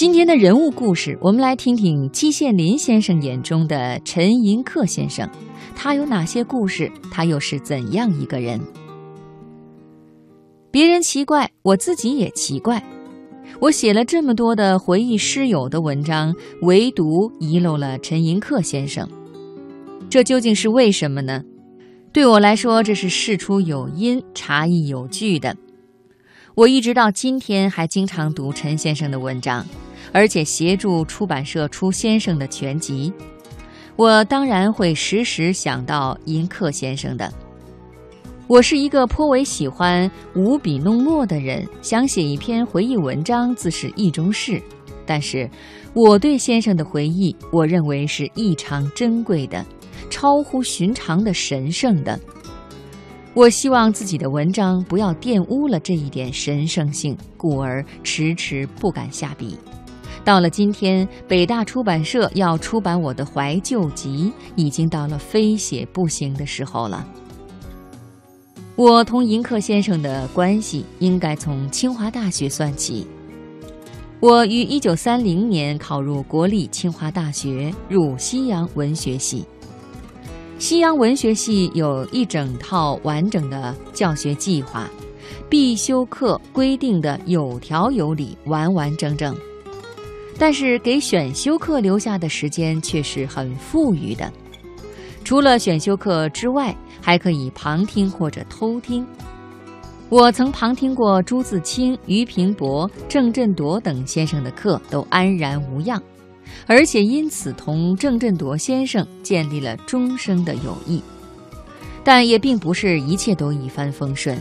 今天的人物故事，我们来听听季羡林先生眼中的陈寅恪先生，他有哪些故事？他又是怎样一个人？别人奇怪，我自己也奇怪。我写了这么多的回忆师友的文章，唯独遗漏了陈寅恪先生，这究竟是为什么呢？对我来说，这是事出有因、差异有据的。我一直到今天还经常读陈先生的文章，而且协助出版社出先生的全集。我当然会时时想到寅恪先生的。我是一个颇为喜欢舞笔弄墨的人，想写一篇回忆文章自是意中事。但是，我对先生的回忆，我认为是异常珍贵的，超乎寻常的神圣的。我希望自己的文章不要玷污了这一点神圣性，故而迟迟不敢下笔。到了今天，北大出版社要出版我的怀旧集，已经到了非写不行的时候了。我同迎客先生的关系应该从清华大学算起。我于一九三零年考入国立清华大学，入西洋文学系。西洋文学系有一整套完整的教学计划，必修课规定的有条有理、完完整整。但是给选修课留下的时间却是很富裕的。除了选修课之外，还可以旁听或者偷听。我曾旁听过朱自清、俞平伯、郑振铎等先生的课，都安然无恙，而且因此同郑振铎先生建立了终生的友谊。但也并不是一切都一帆风顺。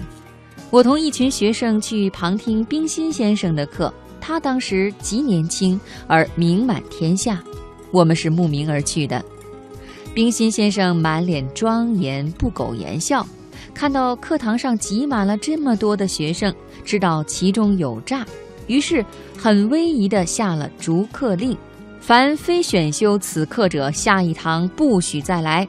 我同一群学生去旁听冰心先生的课，他当时极年轻而名满天下，我们是慕名而去的。冰心先生满脸庄严，不苟言笑。看到课堂上挤满了这么多的学生，知道其中有诈，于是很威仪地下了逐课令：凡非选修此课者，下一堂不许再来。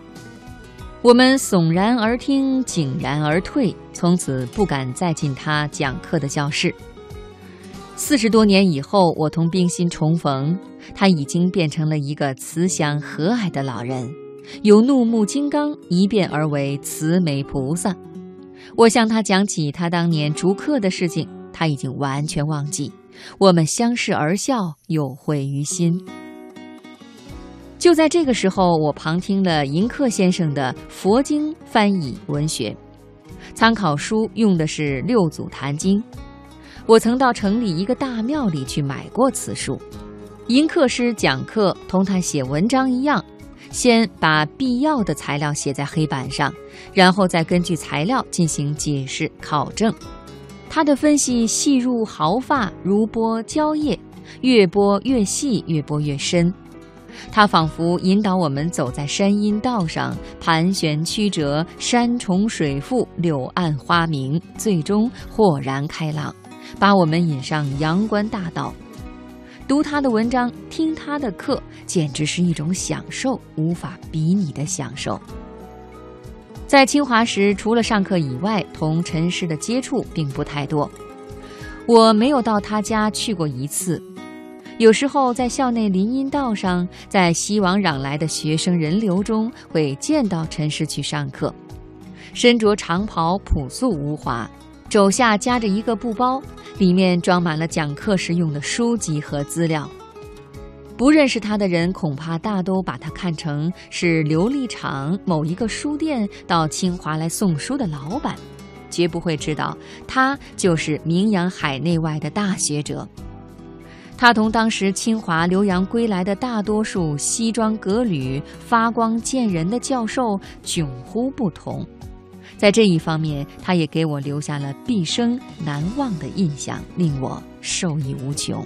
我们悚然而听，井然而退，从此不敢再进他讲课的教室。四十多年以后，我同冰心重逢，他已经变成了一个慈祥和蔼的老人。由怒目金刚一变而为慈眉菩萨。我向他讲起他当年逐客的事情，他已经完全忘记。我们相视而笑，有会于心。就在这个时候，我旁听了迎客先生的佛经翻译文学，参考书用的是《六祖坛经》。我曾到城里一个大庙里去买过此书。迎客师讲课，同他写文章一样。先把必要的材料写在黑板上，然后再根据材料进行解释考证。他的分析细入毫发，如剥蕉叶，越剥越细，越剥越深。他仿佛引导我们走在山阴道上，盘旋曲折，山重水复，柳暗花明，最终豁然开朗，把我们引上阳关大道。读他的文章，听他的课，简直是一种享受，无法比拟的享受。在清华时，除了上课以外，同陈师的接触并不太多。我没有到他家去过一次。有时候在校内林荫道上，在熙往攘来的学生人流中，会见到陈师去上课，身着长袍，朴素无华。肘下夹着一个布包，里面装满了讲课时用的书籍和资料。不认识他的人，恐怕大都把他看成是琉璃厂某一个书店到清华来送书的老板，绝不会知道他就是名扬海内外的大学者。他同当时清华留洋归来的大多数西装革履、发光见人的教授迥乎不同。在这一方面，他也给我留下了毕生难忘的印象，令我受益无穷。